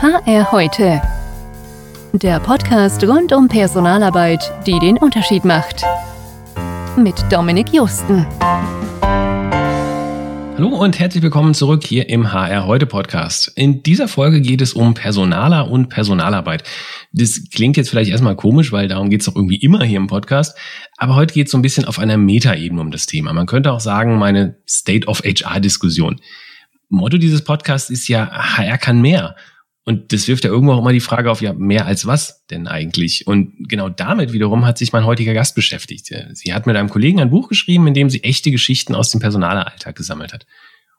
HR heute. Der Podcast rund um Personalarbeit, die den Unterschied macht. Mit Dominik Justen. Hallo und herzlich willkommen zurück hier im HR heute Podcast. In dieser Folge geht es um Personaler und Personalarbeit. Das klingt jetzt vielleicht erstmal komisch, weil darum geht es doch irgendwie immer hier im Podcast. Aber heute geht es so ein bisschen auf einer Metaebene um das Thema. Man könnte auch sagen, meine State of HR-Diskussion. Motto dieses Podcasts ist ja, HR kann mehr. Und das wirft ja irgendwo auch immer die Frage auf, ja, mehr als was denn eigentlich? Und genau damit wiederum hat sich mein heutiger Gast beschäftigt. Sie hat mit einem Kollegen ein Buch geschrieben, in dem sie echte Geschichten aus dem Personalalltag gesammelt hat.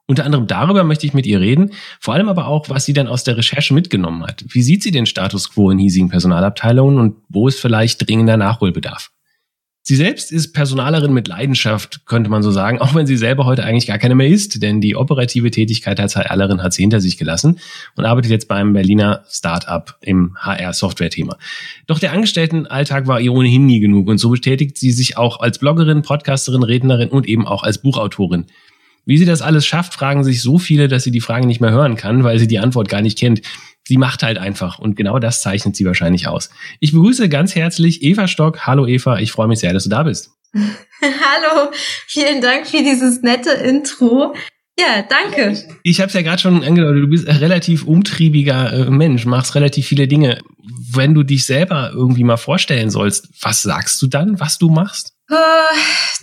Unter anderem darüber möchte ich mit ihr reden, vor allem aber auch, was sie dann aus der Recherche mitgenommen hat. Wie sieht sie den Status quo in hiesigen Personalabteilungen und wo ist vielleicht dringender Nachholbedarf? Sie selbst ist Personalerin mit Leidenschaft, könnte man so sagen, auch wenn sie selber heute eigentlich gar keine mehr ist, denn die operative Tätigkeit als HRlerin hat sie hinter sich gelassen und arbeitet jetzt beim Berliner Start-up im HR-Software-Thema. Doch der Angestelltenalltag war ihr ohnehin nie genug und so betätigt sie sich auch als Bloggerin, Podcasterin, Rednerin und eben auch als Buchautorin. Wie sie das alles schafft, fragen sich so viele, dass sie die Frage nicht mehr hören kann, weil sie die Antwort gar nicht kennt. Sie macht halt einfach und genau das zeichnet sie wahrscheinlich aus. Ich begrüße ganz herzlich Eva Stock. Hallo Eva, ich freue mich sehr, dass du da bist. Hallo, vielen Dank für dieses nette Intro. Ja, danke. Ich habe es ja gerade schon angedeutet, du bist ein relativ umtriebiger äh, Mensch, machst relativ viele Dinge. Wenn du dich selber irgendwie mal vorstellen sollst, was sagst du dann, was du machst? Äh,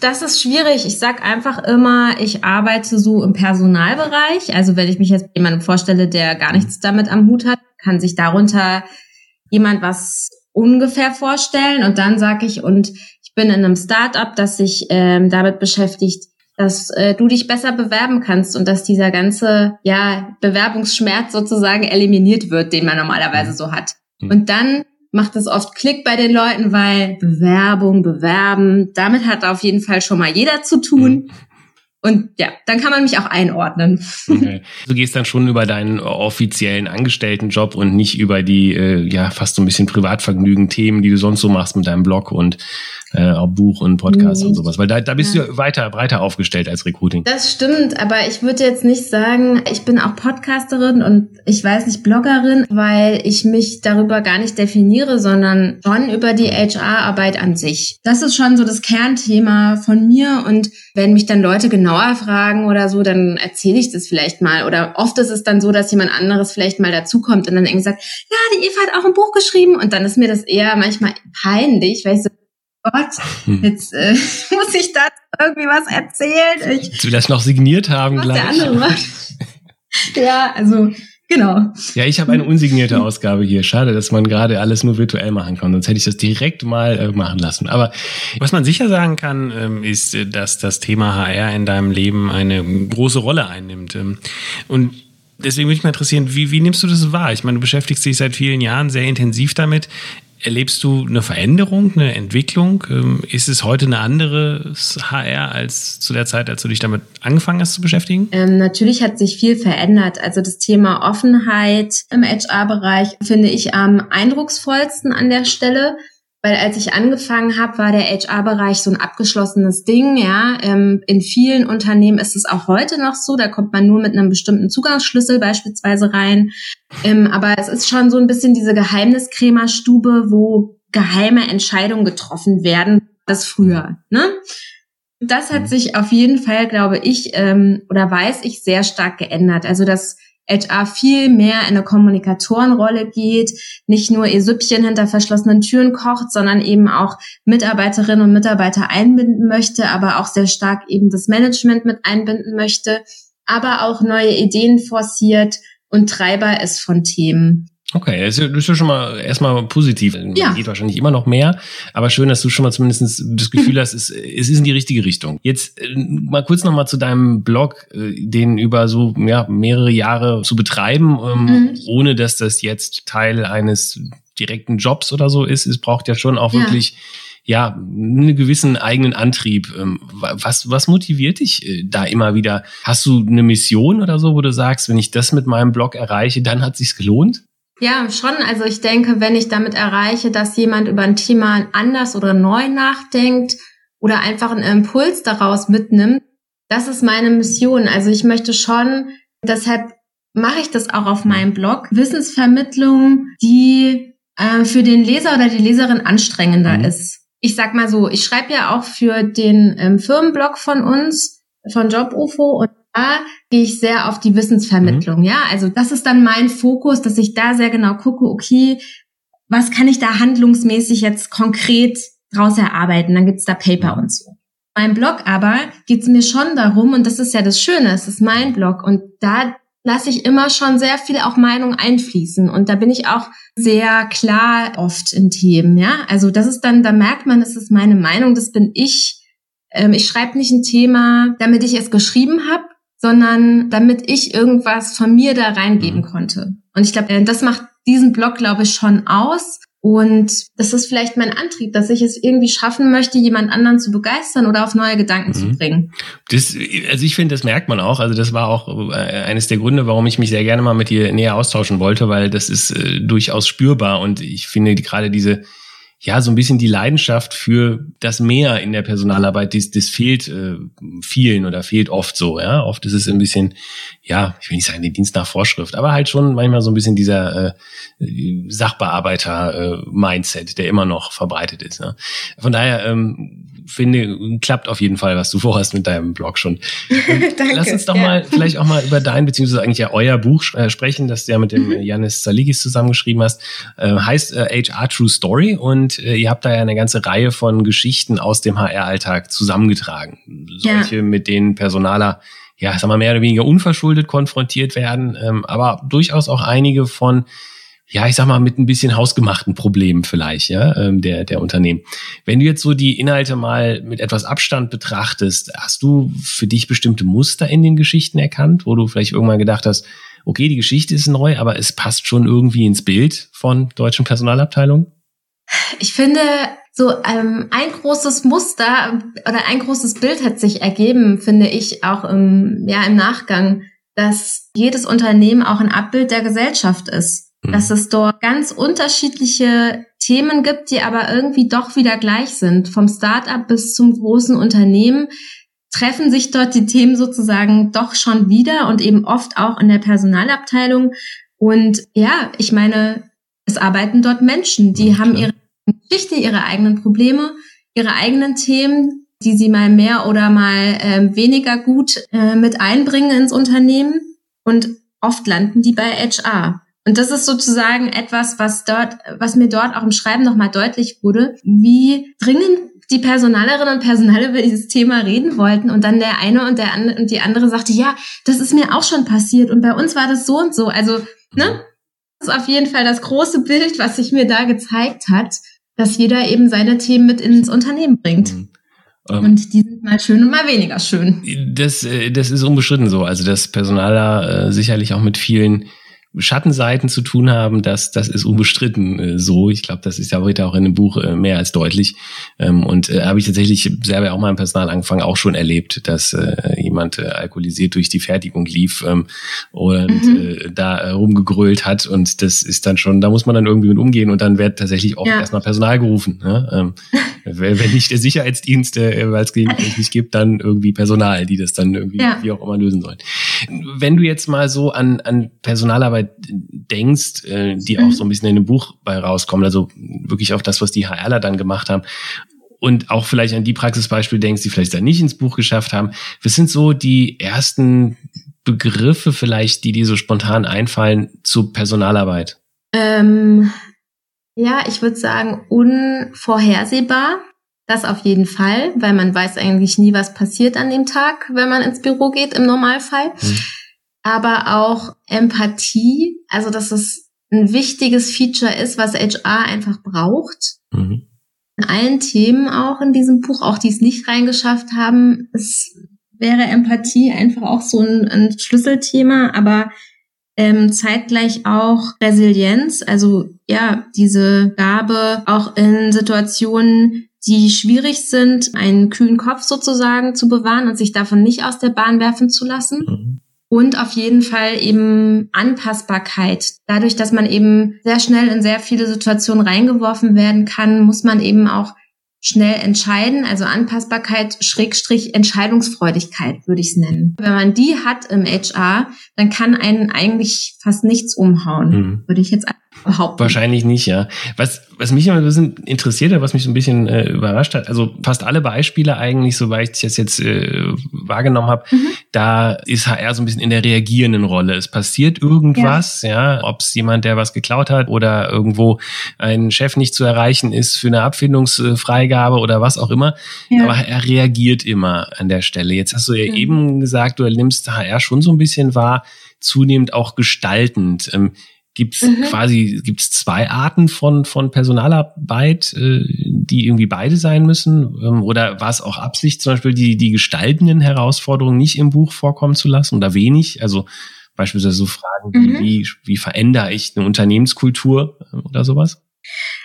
das ist schwierig. Ich sag einfach immer, ich arbeite so im Personalbereich. Also wenn ich mich jetzt jemandem vorstelle, der gar nichts damit am Hut hat, kann sich darunter jemand was ungefähr vorstellen. Und dann sage ich, und ich bin in einem Startup, das sich ähm, damit beschäftigt, dass äh, du dich besser bewerben kannst und dass dieser ganze ja Bewerbungsschmerz sozusagen eliminiert wird, den man normalerweise so hat. Mhm. Und dann macht es oft Klick bei den Leuten, weil Bewerbung, Bewerben, damit hat auf jeden Fall schon mal jeder zu tun. Mhm. Und ja, dann kann man mich auch einordnen. Okay. Du gehst dann schon über deinen offiziellen Angestelltenjob und nicht über die, äh, ja, fast so ein bisschen Privatvergnügen-Themen, die du sonst so machst mit deinem Blog und äh, auch Buch und Podcast mhm. und sowas. Weil da, da bist ja. du weiter, breiter aufgestellt als Recruiting. Das stimmt, aber ich würde jetzt nicht sagen, ich bin auch Podcasterin und ich weiß nicht Bloggerin, weil ich mich darüber gar nicht definiere, sondern schon über die HR-Arbeit an sich. Das ist schon so das Kernthema von mir und wenn mich dann Leute genauer fragen oder so, dann erzähle ich das vielleicht mal. Oder oft ist es dann so, dass jemand anderes vielleicht mal dazukommt und dann irgendwie sagt, ja, die Eva hat auch ein Buch geschrieben und dann ist mir das eher manchmal peinlich, weil ich so, Gott, hm. jetzt äh, muss ich da irgendwie was erzählen. Ich, Willst du das noch signiert haben was gleich? Der andere macht. ja, also genau. Ja, ich habe eine unsignierte Ausgabe hier. Schade, dass man gerade alles nur virtuell machen kann. Sonst hätte ich das direkt mal äh, machen lassen. Aber was man sicher sagen kann, ähm, ist, äh, dass das Thema HR in deinem Leben eine große Rolle einnimmt. Ähm, und Deswegen würde mich mal interessieren, wie, wie nimmst du das wahr? Ich meine, du beschäftigst dich seit vielen Jahren sehr intensiv damit. Erlebst du eine Veränderung, eine Entwicklung? Ähm, ist es heute eine andere HR als zu der Zeit, als du dich damit angefangen hast zu beschäftigen? Ähm, natürlich hat sich viel verändert. Also das Thema Offenheit im HR-Bereich finde ich am eindrucksvollsten an der Stelle. Weil als ich angefangen habe, war der HR-Bereich so ein abgeschlossenes Ding. Ja, ähm, in vielen Unternehmen ist es auch heute noch so. Da kommt man nur mit einem bestimmten Zugangsschlüssel beispielsweise rein. Ähm, aber es ist schon so ein bisschen diese Geheimniskrämerstube, wo geheime Entscheidungen getroffen werden. Das früher. Ne? Das hat sich auf jeden Fall, glaube ich, ähm, oder weiß ich, sehr stark geändert. Also das HR viel mehr in eine Kommunikatorenrolle geht, nicht nur ihr Süppchen hinter verschlossenen Türen kocht, sondern eben auch Mitarbeiterinnen und Mitarbeiter einbinden möchte, aber auch sehr stark eben das Management mit einbinden möchte, aber auch neue Ideen forciert und Treiber ist von Themen. Okay, das ist ja schon mal erstmal positiv. Ja. Geht wahrscheinlich immer noch mehr, aber schön, dass du schon mal zumindest das Gefühl hast, es, es ist in die richtige Richtung. Jetzt äh, mal kurz noch mal zu deinem Blog, äh, den über so ja, mehrere Jahre zu betreiben, ähm, mhm. ohne dass das jetzt Teil eines direkten Jobs oder so ist. Es braucht ja schon auch ja. wirklich ja, einen gewissen eigenen Antrieb. Ähm, was, was motiviert dich äh, da immer wieder? Hast du eine Mission oder so, wo du sagst, wenn ich das mit meinem Blog erreiche, dann hat sich's gelohnt? Ja, schon. Also ich denke, wenn ich damit erreiche, dass jemand über ein Thema anders oder neu nachdenkt oder einfach einen Impuls daraus mitnimmt, das ist meine Mission. Also ich möchte schon, deshalb mache ich das auch auf meinem Blog. Wissensvermittlung, die äh, für den Leser oder die Leserin anstrengender mhm. ist. Ich sag mal so, ich schreibe ja auch für den ähm, Firmenblog von uns, von JobUFO und da gehe ich sehr auf die Wissensvermittlung. Mhm. Ja, also das ist dann mein Fokus, dass ich da sehr genau gucke, okay, was kann ich da handlungsmäßig jetzt konkret draus erarbeiten? Dann gibt's da Paper und so. Mein Blog aber geht's mir schon darum, und das ist ja das Schöne, es ist mein Blog und da lasse ich immer schon sehr viel auch Meinung einfließen und da bin ich auch sehr klar oft in Themen, ja. Also das ist dann, da merkt man, das ist meine Meinung, das bin ich. Ähm, ich schreibe nicht ein Thema, damit ich es geschrieben habe, sondern damit ich irgendwas von mir da reingeben mhm. konnte. Und ich glaube, äh, das macht diesen Blog, glaube ich, schon aus. Und das ist vielleicht mein Antrieb, dass ich es irgendwie schaffen möchte, jemand anderen zu begeistern oder auf neue Gedanken mhm. zu bringen. Das, also ich finde, das merkt man auch. Also das war auch äh, eines der Gründe, warum ich mich sehr gerne mal mit dir näher austauschen wollte, weil das ist äh, durchaus spürbar. Und ich finde gerade diese ja, so ein bisschen die Leidenschaft für das Mehr in der Personalarbeit, das, das fehlt äh, vielen oder fehlt oft so, ja. Oft ist es ein bisschen, ja, ich will nicht sagen, der Dienst nach Vorschrift, aber halt schon manchmal so ein bisschen dieser äh, Sachbearbeiter-Mindset, äh, der immer noch verbreitet ist. Ne? Von daher ähm, finde, klappt auf jeden Fall, was du vorhast mit deinem Blog schon. Danke, Lass uns doch ja. mal vielleicht auch mal über dein, beziehungsweise eigentlich ja euer Buch äh, sprechen, das du ja mit dem mhm. Janis Saligis zusammengeschrieben hast. Äh, heißt äh, HR True Story und äh, ihr habt da ja eine ganze Reihe von Geschichten aus dem HR-Alltag zusammengetragen. Solche, ja. mit denen Personaler ja, sagen wir mehr oder weniger unverschuldet konfrontiert werden, ähm, aber durchaus auch einige von ja, ich sag mal, mit ein bisschen hausgemachten Problemen vielleicht, ja, ähm, der, der Unternehmen. Wenn du jetzt so die Inhalte mal mit etwas Abstand betrachtest, hast du für dich bestimmte Muster in den Geschichten erkannt, wo du vielleicht irgendwann gedacht hast, okay, die Geschichte ist neu, aber es passt schon irgendwie ins Bild von deutschen Personalabteilungen? Ich finde, so ähm, ein großes Muster oder ein großes Bild hat sich ergeben, finde ich auch im, ja, im Nachgang, dass jedes Unternehmen auch ein Abbild der Gesellschaft ist dass es dort ganz unterschiedliche Themen gibt, die aber irgendwie doch wieder gleich sind. Vom Start-up bis zum großen Unternehmen treffen sich dort die Themen sozusagen doch schon wieder und eben oft auch in der Personalabteilung. Und ja, ich meine, es arbeiten dort Menschen, die ja, haben ihre Geschichte, ihre eigenen Probleme, ihre eigenen Themen, die sie mal mehr oder mal äh, weniger gut äh, mit einbringen ins Unternehmen. Und oft landen die bei HR. Und das ist sozusagen etwas, was dort, was mir dort auch im Schreiben nochmal deutlich wurde, wie dringend die Personalerinnen und Personale über dieses Thema reden wollten und dann der eine und der andere und die andere sagte, ja, das ist mir auch schon passiert und bei uns war das so und so. Also, ne? Das ist auf jeden Fall das große Bild, was sich mir da gezeigt hat, dass jeder eben seine Themen mit ins Unternehmen bringt. Mhm. Ähm, und die sind mal schön und mal weniger schön. Das, äh, das ist unbestritten so. Also, dass Personaler äh, sicherlich auch mit vielen Schattenseiten zu tun haben, das, das ist unbestritten äh, so. Ich glaube, das ist ja heute auch in dem Buch äh, mehr als deutlich. Ähm, und äh, habe ich tatsächlich selber auch mal im Personal angefangen auch schon erlebt, dass äh, jemand äh, alkoholisiert durch die Fertigung lief ähm, und mhm. äh, da äh, rumgegrölt hat. Und das ist dann schon, da muss man dann irgendwie mit umgehen und dann wird tatsächlich auch ja. erstmal Personal gerufen. Ne? Ähm, wenn nicht der Sicherheitsdienst, äh, weil es nicht gibt, dann irgendwie Personal, die das dann irgendwie ja. wie auch immer lösen sollen. Wenn du jetzt mal so an, an Personalarbeit denkst, äh, die auch so ein bisschen in dem Buch bei rauskommen, also wirklich auch das, was die HRler dann gemacht haben und auch vielleicht an die Praxisbeispiele denkst, die vielleicht dann nicht ins Buch geschafft haben. Was sind so die ersten Begriffe vielleicht, die dir so spontan einfallen zu Personalarbeit? Ähm, ja, ich würde sagen unvorhersehbar. Das auf jeden Fall, weil man weiß eigentlich nie, was passiert an dem Tag, wenn man ins Büro geht im Normalfall. Hm aber auch Empathie, also dass es ein wichtiges Feature ist, was HR einfach braucht. Mhm. In allen Themen auch in diesem Buch, auch die es nicht reingeschafft haben, es wäre Empathie einfach auch so ein, ein Schlüsselthema, aber ähm, zeitgleich auch Resilienz, also ja, diese Gabe auch in Situationen, die schwierig sind, einen kühlen Kopf sozusagen zu bewahren und sich davon nicht aus der Bahn werfen zu lassen. Mhm und auf jeden Fall eben Anpassbarkeit. Dadurch, dass man eben sehr schnell in sehr viele Situationen reingeworfen werden kann, muss man eben auch schnell entscheiden, also Anpassbarkeit, Schrägstrich, Entscheidungsfreudigkeit würde ich es nennen. Wenn man die hat im HR, dann kann einen eigentlich fast nichts umhauen, hm. würde ich jetzt behaupten. Wahrscheinlich nicht, ja. Was, was mich immer ein bisschen interessiert hat, was mich so ein bisschen äh, überrascht hat, also fast alle Beispiele eigentlich, soweit ich das jetzt äh, wahrgenommen habe, mhm. da ist HR so ein bisschen in der reagierenden Rolle. Es passiert irgendwas, ja, ja ob es jemand, der was geklaut hat oder irgendwo ein Chef nicht zu erreichen ist für eine Abfindungsfreigabe oder was auch immer. Ja. Aber er reagiert immer an der Stelle. Jetzt hast du ja mhm. eben gesagt, du nimmst HR schon so ein bisschen wahr, zunehmend auch gestaltend. Ähm, Gibt es mhm. quasi, gibt es zwei Arten von, von Personalarbeit, äh, die irgendwie beide sein müssen? Ähm, oder war es auch Absicht, zum Beispiel die, die gestaltenden Herausforderungen nicht im Buch vorkommen zu lassen oder wenig? Also beispielsweise so Fragen wie, mhm. wie, wie verändere ich eine Unternehmenskultur äh, oder sowas?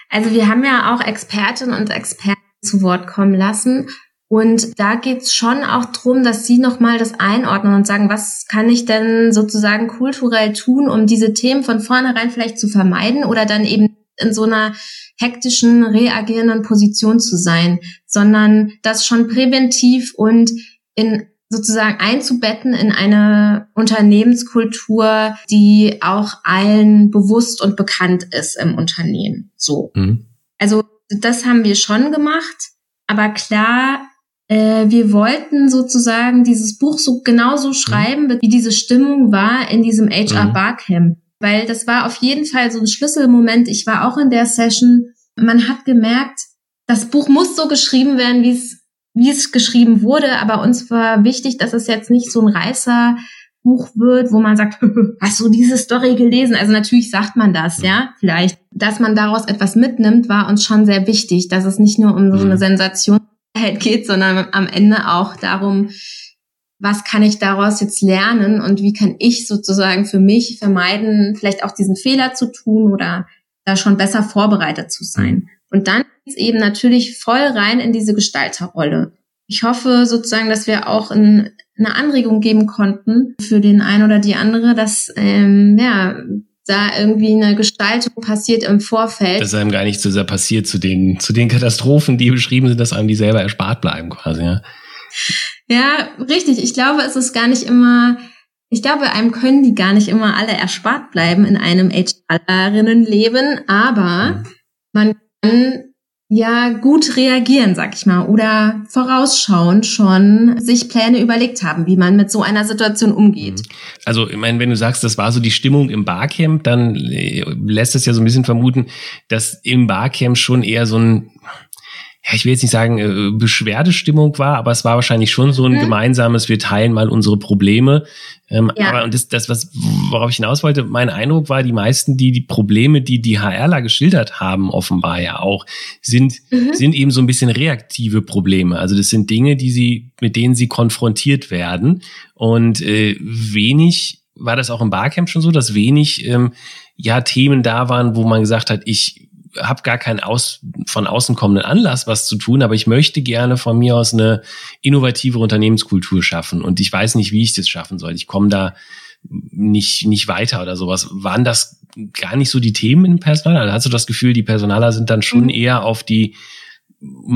Also wir haben ja auch Expertinnen und Experten zu Wort kommen lassen. Und da geht's schon auch drum, dass sie nochmal das einordnen und sagen, was kann ich denn sozusagen kulturell tun, um diese Themen von vornherein vielleicht zu vermeiden oder dann eben in so einer hektischen, reagierenden Position zu sein, sondern das schon präventiv und in sozusagen einzubetten in eine Unternehmenskultur, die auch allen bewusst und bekannt ist im Unternehmen. So. Mhm. Also das haben wir schon gemacht. Aber klar äh, wir wollten sozusagen dieses Buch so genauso mhm. schreiben, wie diese Stimmung war in diesem HR mhm. Barcamp. Weil das war auf jeden Fall so ein Schlüsselmoment. Ich war auch in der Session. Man hat gemerkt, das Buch muss so geschrieben werden, wie es, wie es geschrieben wurde. Aber uns war wichtig, dass es jetzt nicht so ein Reißer Buch wird, wo man sagt, hast du diese Story gelesen? Also natürlich sagt man das, ja, vielleicht. Dass man daraus etwas mitnimmt, war uns schon sehr wichtig, dass es nicht nur um so eine mhm. Sensation geht, sondern am Ende auch darum, was kann ich daraus jetzt lernen und wie kann ich sozusagen für mich vermeiden, vielleicht auch diesen Fehler zu tun oder da schon besser vorbereitet zu sein. Und dann ist eben natürlich voll rein in diese Gestalterrolle. Ich hoffe sozusagen, dass wir auch in, eine Anregung geben konnten für den einen oder die andere, dass ähm, ja da irgendwie eine Gestaltung passiert im Vorfeld. Dass einem gar nicht so sehr passiert zu den, zu den Katastrophen, die beschrieben sind, dass einem die selber erspart bleiben quasi, ja. Ja, richtig. Ich glaube, es ist gar nicht immer, ich glaube, einem können die gar nicht immer alle erspart bleiben in einem HR-Leben, aber mhm. man kann ja gut reagieren, sag ich mal, oder vorausschauend schon sich Pläne überlegt haben, wie man mit so einer Situation umgeht. Mhm. Also, ich meine, wenn du sagst, das war so die Stimmung im Barcamp, dann äh, lässt es ja so ein bisschen vermuten, dass im Barcamp schon eher so ein ja, ich will jetzt nicht sagen, äh, Beschwerdestimmung war, aber es war wahrscheinlich schon so ein mhm. gemeinsames, wir teilen mal unsere Probleme. Ähm, ja. Aber und das, das, was, worauf ich hinaus wollte, mein Eindruck war, die meisten, die die Probleme, die die HRler geschildert haben, offenbar ja auch, sind, mhm. sind eben so ein bisschen reaktive Probleme. Also das sind Dinge, die sie, mit denen sie konfrontiert werden. Und äh, wenig war das auch im Barcamp schon so, dass wenig ähm, ja Themen da waren, wo man gesagt hat, ich habe gar keinen aus, von außen kommenden Anlass, was zu tun, aber ich möchte gerne von mir aus eine innovative Unternehmenskultur schaffen und ich weiß nicht, wie ich das schaffen soll. Ich komme da nicht, nicht weiter oder sowas. Waren das gar nicht so die Themen im Personal? Also hast du das Gefühl, die Personaler sind dann schon mhm. eher auf die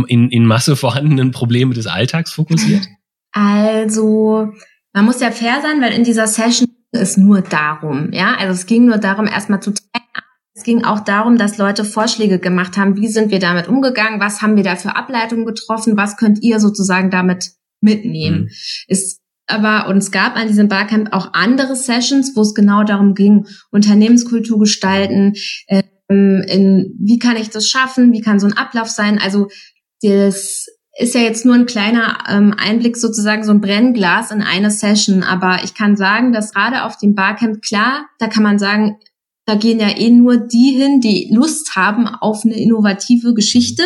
in, in Masse vorhandenen Probleme des Alltags fokussiert? Also, man muss ja fair sein, weil in dieser Session es nur darum, ja, also es ging nur darum, erstmal zu es ging auch darum, dass Leute Vorschläge gemacht haben, wie sind wir damit umgegangen, was haben wir da für Ableitungen getroffen, was könnt ihr sozusagen damit mitnehmen. Mhm. Es aber und es gab an diesem Barcamp auch andere Sessions, wo es genau darum ging, Unternehmenskultur gestalten, ähm, in, wie kann ich das schaffen, wie kann so ein Ablauf sein. Also das ist ja jetzt nur ein kleiner ähm, Einblick sozusagen, so ein Brennglas in eine Session. Aber ich kann sagen, dass gerade auf dem Barcamp, klar, da kann man sagen, da gehen ja eh nur die hin, die Lust haben auf eine innovative Geschichte.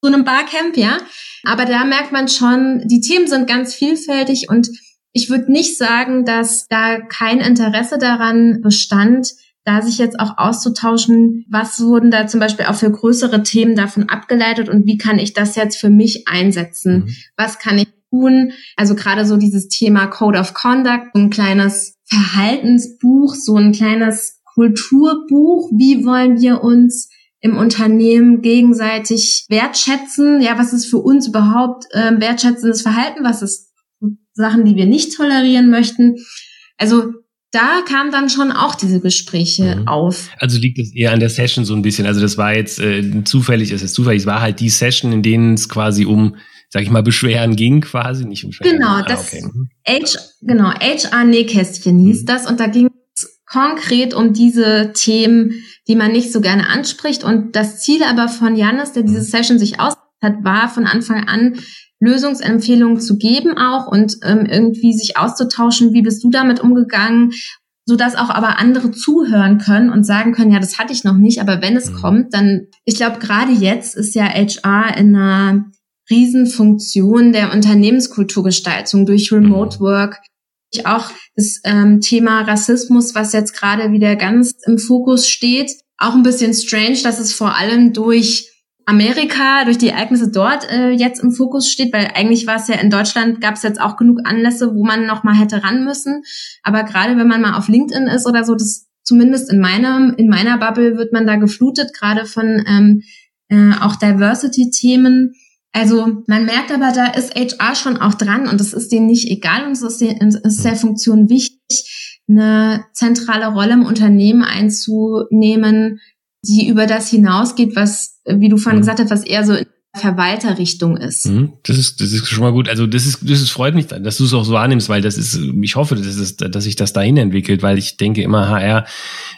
So einem Barcamp, ja. Aber da merkt man schon, die Themen sind ganz vielfältig und ich würde nicht sagen, dass da kein Interesse daran bestand, da sich jetzt auch auszutauschen, was wurden da zum Beispiel auch für größere Themen davon abgeleitet und wie kann ich das jetzt für mich einsetzen? Mhm. Was kann ich tun? Also gerade so dieses Thema Code of Conduct, ein kleines Verhaltensbuch, so ein kleines Kulturbuch, wie wollen wir uns im Unternehmen gegenseitig wertschätzen. Ja, was ist für uns überhaupt äh, wertschätzendes Verhalten? Was ist Sachen, die wir nicht tolerieren möchten? Also da kam dann schon auch diese Gespräche mhm. auf. Also liegt es eher an der Session so ein bisschen. Also das war jetzt äh, zufällig, es ist zufällig, es war halt die Session, in denen es quasi um, sag ich mal, Beschweren ging quasi, nicht um Beschweren. Genau, ah, das okay. H, genau, HR Nähkästchen hieß mhm. das und da ging konkret um diese Themen, die man nicht so gerne anspricht. Und das Ziel aber von Janis, der diese mhm. Session sich aus hat, war von Anfang an Lösungsempfehlungen zu geben auch und ähm, irgendwie sich auszutauschen, wie bist du damit umgegangen, so dass auch aber andere zuhören können und sagen können, ja, das hatte ich noch nicht, aber wenn es mhm. kommt, dann, ich glaube, gerade jetzt ist ja HR in einer Riesenfunktion der Unternehmenskulturgestaltung durch Remote mhm. Work, auch das ähm, Thema Rassismus, was jetzt gerade wieder ganz im Fokus steht. Auch ein bisschen strange, dass es vor allem durch Amerika, durch die Ereignisse dort äh, jetzt im Fokus steht, weil eigentlich war es ja in Deutschland, gab es jetzt auch genug Anlässe, wo man noch mal hätte ran müssen. Aber gerade wenn man mal auf LinkedIn ist oder so, das zumindest in meinem in meiner Bubble wird man da geflutet, gerade von ähm, äh, auch Diversity-Themen. Also man merkt aber, da ist HR schon auch dran und es ist denen nicht egal und es ist, ist der Funktion wichtig, eine zentrale Rolle im Unternehmen einzunehmen, die über das hinausgeht, was, wie du vorhin mhm. gesagt hast, was eher so Verwalterrichtung ist. Mhm. Das ist, das ist schon mal gut. Also das ist, das ist, freut mich, dass du es auch so wahrnimmst, weil das ist, ich hoffe, dass, es, dass sich das dahin entwickelt, weil ich denke immer, HR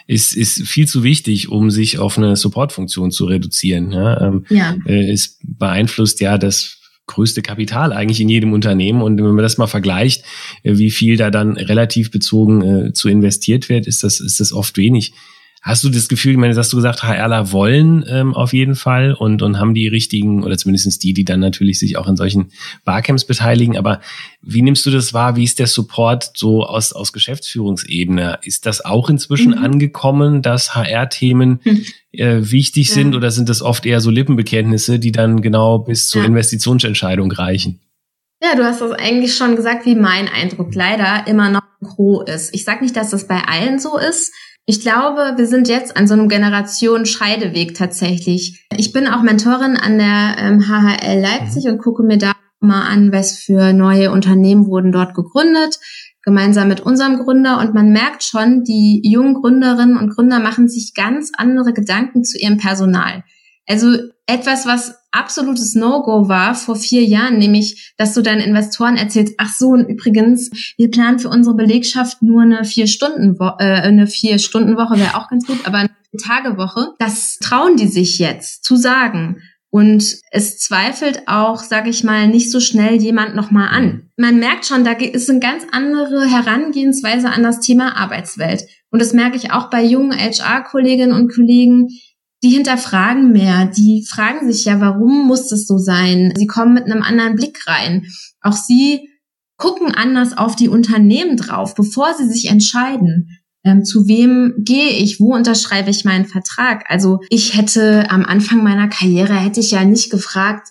ist, ist viel zu wichtig, um sich auf eine Supportfunktion zu reduzieren. Ja, ähm, ja. Äh, es beeinflusst ja das größte Kapital eigentlich in jedem Unternehmen. Und wenn man das mal vergleicht, äh, wie viel da dann relativ bezogen äh, zu investiert wird, ist das, ist das oft wenig. Hast du das Gefühl, ich meine, hast du gesagt, HRler wollen ähm, auf jeden Fall und, und haben die richtigen, oder zumindest die, die dann natürlich sich auch in solchen Barcamps beteiligen, aber wie nimmst du das wahr? Wie ist der Support so aus, aus Geschäftsführungsebene? Ist das auch inzwischen mhm. angekommen, dass HR-Themen mhm. äh, wichtig ja. sind oder sind das oft eher so Lippenbekenntnisse, die dann genau bis zur ja. Investitionsentscheidung reichen? Ja, du hast das eigentlich schon gesagt, wie mein Eindruck leider immer noch gro ist. Ich sage nicht, dass das bei allen so ist, ich glaube, wir sind jetzt an so einem Generation-Scheideweg tatsächlich. Ich bin auch Mentorin an der ähm, HHL Leipzig mhm. und gucke mir da mal an, was für neue Unternehmen wurden dort gegründet, gemeinsam mit unserem Gründer. Und man merkt schon, die jungen Gründerinnen und Gründer machen sich ganz andere Gedanken zu ihrem Personal. Also etwas, was absolutes No-Go war vor vier Jahren, nämlich, dass du deinen Investoren erzählst, ach so, und übrigens, wir planen für unsere Belegschaft nur eine vier Stunden, äh, eine vier Stunden Woche wäre auch ganz gut, aber eine Tagewoche. Das trauen die sich jetzt zu sagen. Und es zweifelt auch, sage ich mal, nicht so schnell jemand nochmal an. Man merkt schon, da ist eine ganz andere Herangehensweise an das Thema Arbeitswelt. Und das merke ich auch bei jungen HR-Kolleginnen und Kollegen, die hinterfragen mehr, die fragen sich ja, warum muss das so sein? Sie kommen mit einem anderen Blick rein. Auch sie gucken anders auf die Unternehmen drauf, bevor sie sich entscheiden. Ähm, zu wem gehe ich? Wo unterschreibe ich meinen Vertrag? Also ich hätte am Anfang meiner Karriere hätte ich ja nicht gefragt,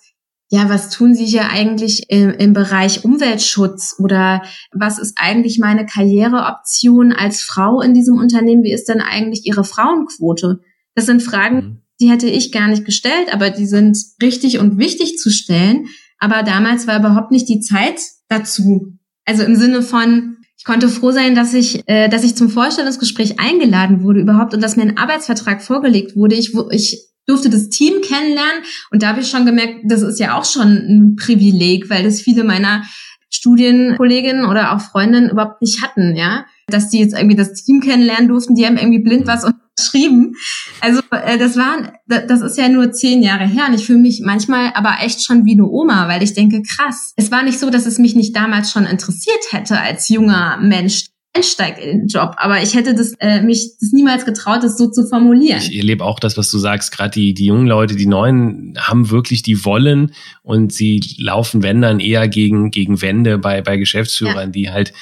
ja, was tun Sie hier eigentlich im, im Bereich Umweltschutz oder was ist eigentlich meine Karriereoption als Frau in diesem Unternehmen? Wie ist denn eigentlich Ihre Frauenquote? Das sind Fragen, mhm. die hätte ich gar nicht gestellt, aber die sind richtig und wichtig zu stellen. Aber damals war überhaupt nicht die Zeit dazu. Also im Sinne von, ich konnte froh sein, dass ich, äh, dass ich zum Vorstellungsgespräch eingeladen wurde überhaupt und dass mir ein Arbeitsvertrag vorgelegt wurde. Ich, ich durfte das Team kennenlernen und da habe ich schon gemerkt, das ist ja auch schon ein Privileg, weil das viele meiner Studienkolleginnen oder auch Freundinnen überhaupt nicht hatten, ja. Dass die jetzt irgendwie das Team kennenlernen durften, die haben irgendwie blind was unterschrieben. Also äh, das war, das ist ja nur zehn Jahre her und ich fühle mich manchmal aber echt schon wie eine Oma, weil ich denke, krass, es war nicht so, dass es mich nicht damals schon interessiert hätte als junger Mensch, einsteigt in den Job. Aber ich hätte das, äh, mich das niemals getraut, das so zu formulieren. Ich erlebe auch das, was du sagst. Gerade die, die jungen Leute, die Neuen, haben wirklich die Wollen und sie laufen, wenn dann eher gegen, gegen Wände bei, bei Geschäftsführern, ja. die halt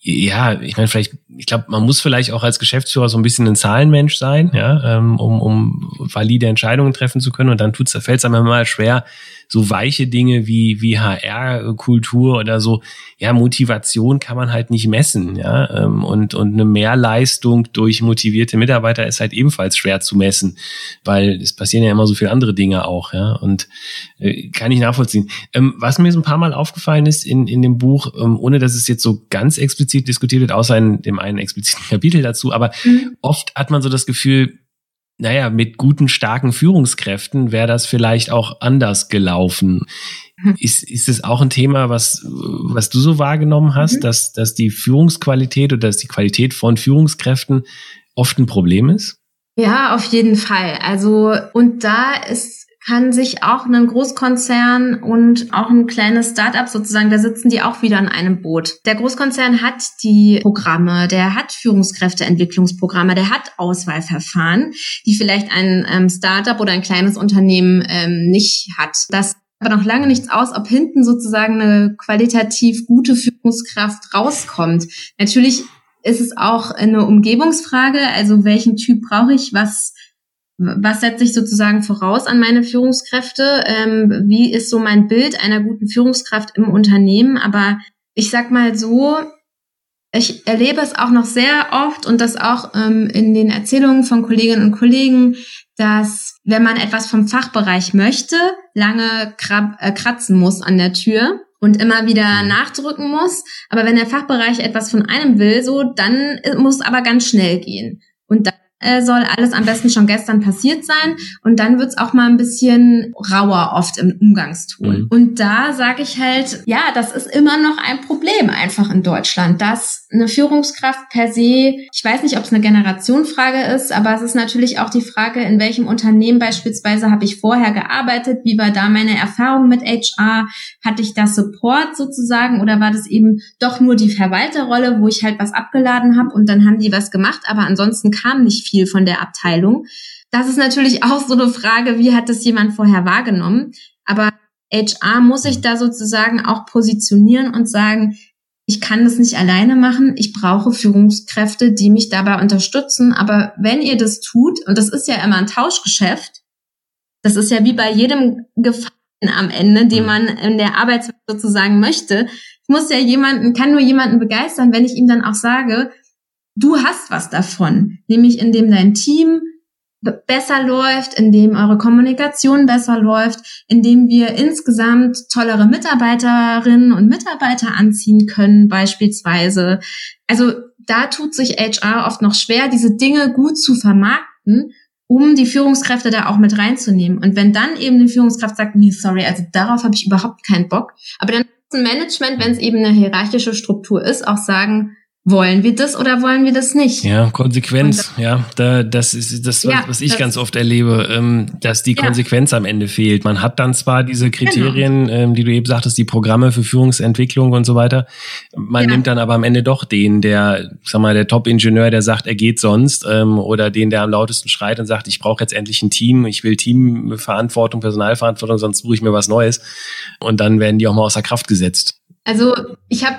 ja, ich meine, vielleicht, ich glaube, man muss vielleicht auch als Geschäftsführer so ein bisschen ein Zahlenmensch sein, ja, ähm, um, um valide Entscheidungen treffen zu können. Und dann tut's, fällt es einem mal schwer, so weiche Dinge wie, wie HR-Kultur oder so, ja, Motivation kann man halt nicht messen, ja. Ähm, und, und eine Mehrleistung durch motivierte Mitarbeiter ist halt ebenfalls schwer zu messen, weil es passieren ja immer so viele andere Dinge auch, ja. Und äh, kann ich nachvollziehen. Ähm, was mir so ein paar Mal aufgefallen ist in, in dem Buch, ähm, ohne dass es jetzt so ganz explizit diskutiert wird, außer in dem einen expliziten Kapitel dazu, aber mhm. oft hat man so das Gefühl, naja, mit guten, starken Führungskräften wäre das vielleicht auch anders gelaufen. Mhm. Ist, ist es auch ein Thema, was, was du so wahrgenommen hast, mhm. dass, dass die Führungsqualität oder dass die Qualität von Führungskräften oft ein Problem ist? Ja, auf jeden Fall. Also, und da ist kann sich auch ein Großkonzern und auch ein kleines Startup sozusagen, da sitzen die auch wieder in einem Boot. Der Großkonzern hat die Programme, der hat Führungskräfteentwicklungsprogramme, der hat Auswahlverfahren, die vielleicht ein ähm, Startup oder ein kleines Unternehmen ähm, nicht hat. Das aber noch lange nichts aus, ob hinten sozusagen eine qualitativ gute Führungskraft rauskommt. Natürlich ist es auch eine Umgebungsfrage, also welchen Typ brauche ich, was was setze ich sozusagen voraus an meine Führungskräfte? Ähm, wie ist so mein Bild einer guten Führungskraft im Unternehmen? Aber ich sag mal so, ich erlebe es auch noch sehr oft und das auch ähm, in den Erzählungen von Kolleginnen und Kollegen, dass wenn man etwas vom Fachbereich möchte, lange äh, kratzen muss an der Tür und immer wieder mhm. nachdrücken muss. Aber wenn der Fachbereich etwas von einem will, so, dann muss aber ganz schnell gehen. Und dann äh, soll alles am besten schon gestern passiert sein und dann wird's auch mal ein bisschen rauer oft im Umgangston. Mhm. Und da sage ich halt, ja, das ist immer noch ein Problem einfach in Deutschland, dass eine Führungskraft per se, ich weiß nicht, ob es eine Generationfrage ist, aber es ist natürlich auch die Frage, in welchem Unternehmen beispielsweise habe ich vorher gearbeitet, wie war da meine Erfahrung mit HR, hatte ich da Support sozusagen oder war das eben doch nur die Verwalterrolle, wo ich halt was abgeladen habe und dann haben die was gemacht, aber ansonsten kam nicht viel von der Abteilung. Das ist natürlich auch so eine Frage, wie hat das jemand vorher wahrgenommen? Aber HR muss sich da sozusagen auch positionieren und sagen, ich kann das nicht alleine machen, ich brauche Führungskräfte, die mich dabei unterstützen. Aber wenn ihr das tut, und das ist ja immer ein Tauschgeschäft, das ist ja wie bei jedem Gefallen am Ende, den man in der Arbeitswelt sozusagen möchte. Ich muss ja jemanden, kann nur jemanden begeistern, wenn ich ihm dann auch sage, du hast was davon, nämlich indem dein Team besser läuft, indem eure Kommunikation besser läuft, indem wir insgesamt tollere Mitarbeiterinnen und Mitarbeiter anziehen können, beispielsweise. Also da tut sich HR oft noch schwer, diese Dinge gut zu vermarkten, um die Führungskräfte da auch mit reinzunehmen. Und wenn dann eben eine Führungskraft sagt, nee, sorry, also darauf habe ich überhaupt keinen Bock, aber dann ein Management, wenn es eben eine hierarchische Struktur ist, auch sagen, wollen wir das oder wollen wir das nicht? Ja, Konsequenz, da, ja, da, das ist das, was, ja, was ich das, ganz oft erlebe, ähm, dass die ja. Konsequenz am Ende fehlt. Man hat dann zwar diese Kriterien, genau. ähm, die du eben sagtest, die Programme für Führungsentwicklung und so weiter. Man ja. nimmt dann aber am Ende doch den, der, sag mal, der Top-Ingenieur, der sagt, er geht sonst, ähm, oder den, der am lautesten schreit und sagt, ich brauche jetzt endlich ein Team, ich will Teamverantwortung, Personalverantwortung, sonst suche ich mir was Neues. Und dann werden die auch mal außer Kraft gesetzt. Also ich habe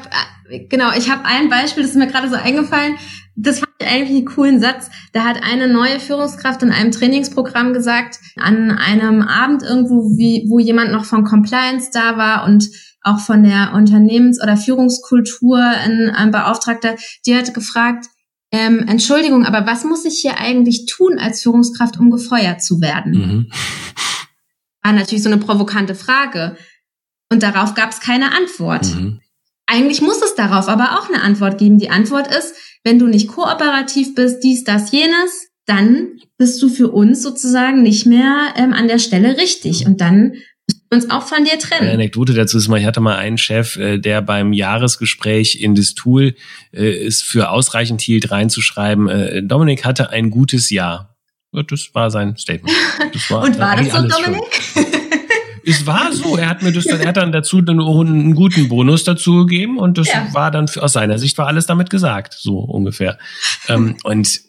genau, ich habe ein Beispiel, das ist mir gerade so eingefallen. Das fand ich eigentlich einen coolen Satz. Da hat eine neue Führungskraft in einem Trainingsprogramm gesagt, an einem Abend irgendwo, wie, wo jemand noch von Compliance da war und auch von der Unternehmens- oder Führungskultur ein, ein Beauftragter, die hat gefragt, ähm, Entschuldigung, aber was muss ich hier eigentlich tun als Führungskraft, um gefeuert zu werden? Mhm. War natürlich so eine provokante Frage. Und darauf gab es keine Antwort. Mhm. Eigentlich muss es darauf aber auch eine Antwort geben. Die Antwort ist, wenn du nicht kooperativ bist, dies, das, jenes, dann bist du für uns sozusagen nicht mehr ähm, an der Stelle richtig. Und dann uns auch von dir trennen. Eine Anekdote dazu ist mal, ich hatte mal einen Chef, äh, der beim Jahresgespräch in das Tool äh, ist für ausreichend hielt reinzuschreiben, äh, Dominik hatte ein gutes Jahr. Das war sein Statement. War Und war das so, Dominik? es war so. Er hat mir das dann, er hat dann dazu dann einen guten Bonus dazu gegeben und das ja. war dann aus seiner Sicht war alles damit gesagt, so ungefähr. Ähm, und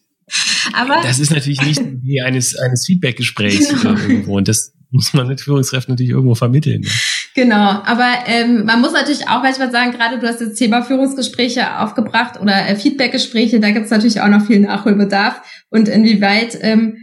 aber das ist natürlich nicht wie eines, eines Feedback-Gesprächs genau. irgendwo. Und das muss man mit Führungskräften natürlich irgendwo vermitteln. Ne? Genau, aber ähm, man muss natürlich auch manchmal sagen, gerade du hast das Thema Führungsgespräche aufgebracht oder äh, Feedbackgespräche, da gibt es natürlich auch noch viel Nachholbedarf und inwieweit ähm,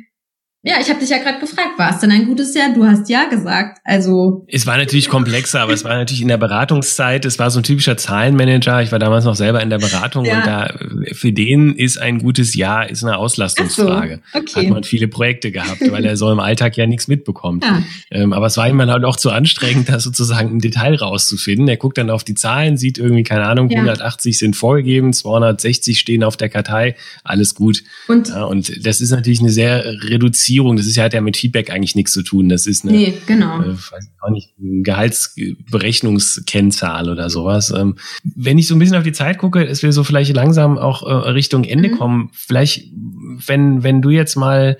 Ja, ich habe dich ja gerade gefragt, war es denn ein gutes Jahr? Du hast ja gesagt. Also es war natürlich komplexer, aber es war natürlich in der Beratungszeit. Es war so ein typischer Zahlenmanager. Ich war damals noch selber in der Beratung ja. und da für den ist ein gutes Jahr ist eine Auslastungsfrage. So, okay. Hat man viele Projekte gehabt, weil er so im Alltag ja nichts mitbekommt. Ja. Ähm, aber es war ihm dann halt auch zu anstrengend, da sozusagen ein Detail rauszufinden. Er guckt dann auf die Zahlen, sieht irgendwie keine Ahnung, ja. 180 sind vorgegeben, 260 stehen auf der Kartei, alles gut. Und, und das ist natürlich eine sehr reduzierte Qualifizierung, das ist ja, hat ja mit Feedback eigentlich nichts zu tun. Das ist eine, nee, genau. äh, weiß auch nicht, Gehaltsberechnungskennzahl oder sowas. Ähm, wenn ich so ein bisschen auf die Zeit gucke, dass wir so vielleicht langsam auch äh, Richtung Ende mhm. kommen, vielleicht, wenn, wenn du jetzt mal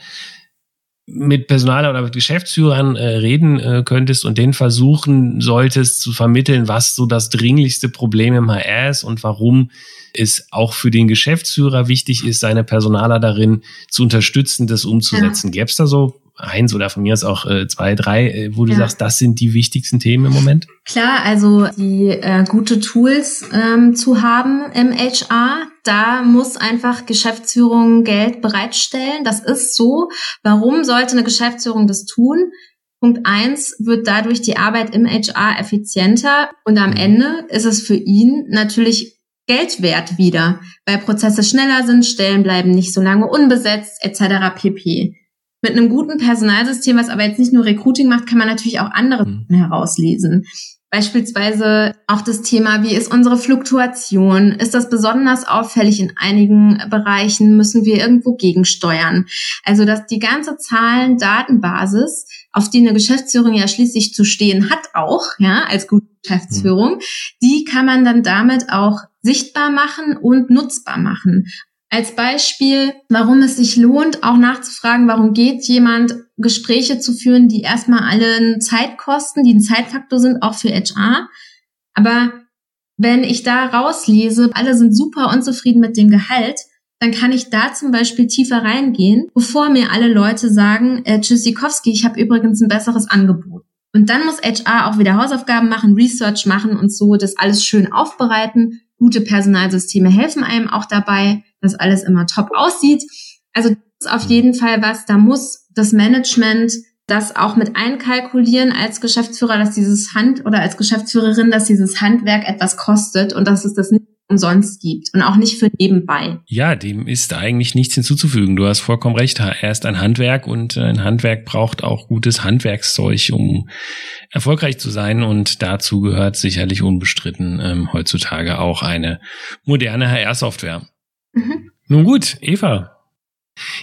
mit Personal oder mit Geschäftsführern äh, reden äh, könntest und denen versuchen solltest zu vermitteln, was so das dringlichste Problem im HR ist und warum es auch für den Geschäftsführer wichtig ist, seine Personaler darin zu unterstützen, das umzusetzen. Ja. Gäbe es da so eins oder von mir ist auch äh, zwei, drei, äh, wo du ja. sagst, das sind die wichtigsten Themen im Moment? Klar, also die äh, gute Tools ähm, zu haben im HR, da muss einfach Geschäftsführung Geld bereitstellen. Das ist so. Warum sollte eine Geschäftsführung das tun? Punkt eins wird dadurch die Arbeit im HR effizienter und am. Ende ist es für ihn natürlich Geld wert wieder, weil Prozesse schneller sind, Stellen bleiben nicht so lange unbesetzt etc. pp. Mit einem guten Personalsystem, was aber jetzt nicht nur Recruiting macht, kann man natürlich auch andere mhm. herauslesen. Beispielsweise auch das Thema, wie ist unsere Fluktuation? Ist das besonders auffällig in einigen Bereichen? Müssen wir irgendwo gegensteuern? Also, dass die ganze Zahlen-Datenbasis, auf die eine Geschäftsführung ja schließlich zu stehen hat auch, ja, als gute Geschäftsführung, mhm. die kann man dann damit auch sichtbar machen und nutzbar machen. Als Beispiel, warum es sich lohnt, auch nachzufragen, warum geht jemand, Gespräche zu führen, die erstmal alle Zeit kosten, die ein Zeitfaktor sind, auch für HR. Aber wenn ich da rauslese, alle sind super unzufrieden mit dem Gehalt, dann kann ich da zum Beispiel tiefer reingehen, bevor mir alle Leute sagen, äh, Tschüssikowski, ich habe übrigens ein besseres Angebot. Und dann muss HR auch wieder Hausaufgaben machen, Research machen und so das alles schön aufbereiten. Gute Personalsysteme helfen einem auch dabei, dass alles immer top aussieht. Also das ist auf jeden Fall was, da muss das Management das auch mit einkalkulieren als Geschäftsführer, dass dieses Hand oder als Geschäftsführerin, dass dieses Handwerk etwas kostet und dass es das nicht umsonst gibt und auch nicht für nebenbei. Ja, dem ist eigentlich nichts hinzuzufügen. Du hast vollkommen recht. Er ist ein Handwerk und ein Handwerk braucht auch gutes Handwerkszeug, um erfolgreich zu sein. Und dazu gehört sicherlich unbestritten ähm, heutzutage auch eine moderne HR-Software. Mhm. Nun gut, Eva.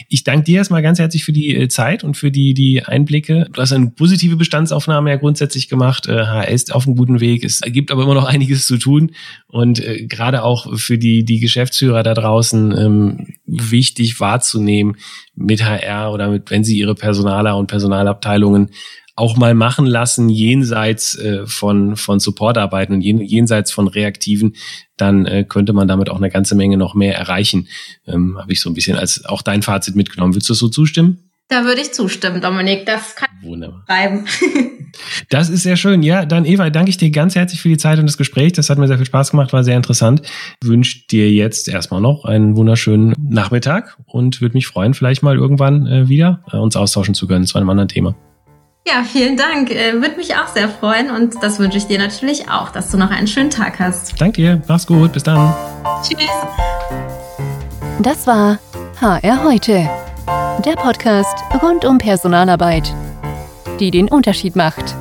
Ich danke dir erstmal ganz herzlich für die äh, Zeit und für die, die Einblicke. Du hast eine positive Bestandsaufnahme ja grundsätzlich gemacht. HR äh, ist auf einem guten Weg. Es gibt aber immer noch einiges zu tun. Und äh, gerade auch für die, die Geschäftsführer da draußen ähm, wichtig wahrzunehmen mit HR oder mit, wenn sie ihre Personaler und Personalabteilungen auch mal machen lassen, jenseits äh, von, von Supportarbeiten und jenseits von Reaktiven, dann äh, könnte man damit auch eine ganze Menge noch mehr erreichen. Ähm, Habe ich so ein bisschen als auch dein Fazit mitgenommen. Willst du so zustimmen? Da würde ich zustimmen, Dominik. Das kann Wunderbar. schreiben. das ist sehr schön. Ja, dann Eva, danke ich dir ganz herzlich für die Zeit und das Gespräch. Das hat mir sehr viel Spaß gemacht, war sehr interessant. Wünsche dir jetzt erstmal noch einen wunderschönen Nachmittag und würde mich freuen, vielleicht mal irgendwann äh, wieder äh, uns austauschen zu können zu einem anderen Thema. Ja, vielen Dank. Äh, Würde mich auch sehr freuen und das wünsche ich dir natürlich auch, dass du noch einen schönen Tag hast. Danke dir. Mach's gut. Bis dann. Tschüss. Das war HR heute. Der Podcast rund um Personalarbeit, die den Unterschied macht.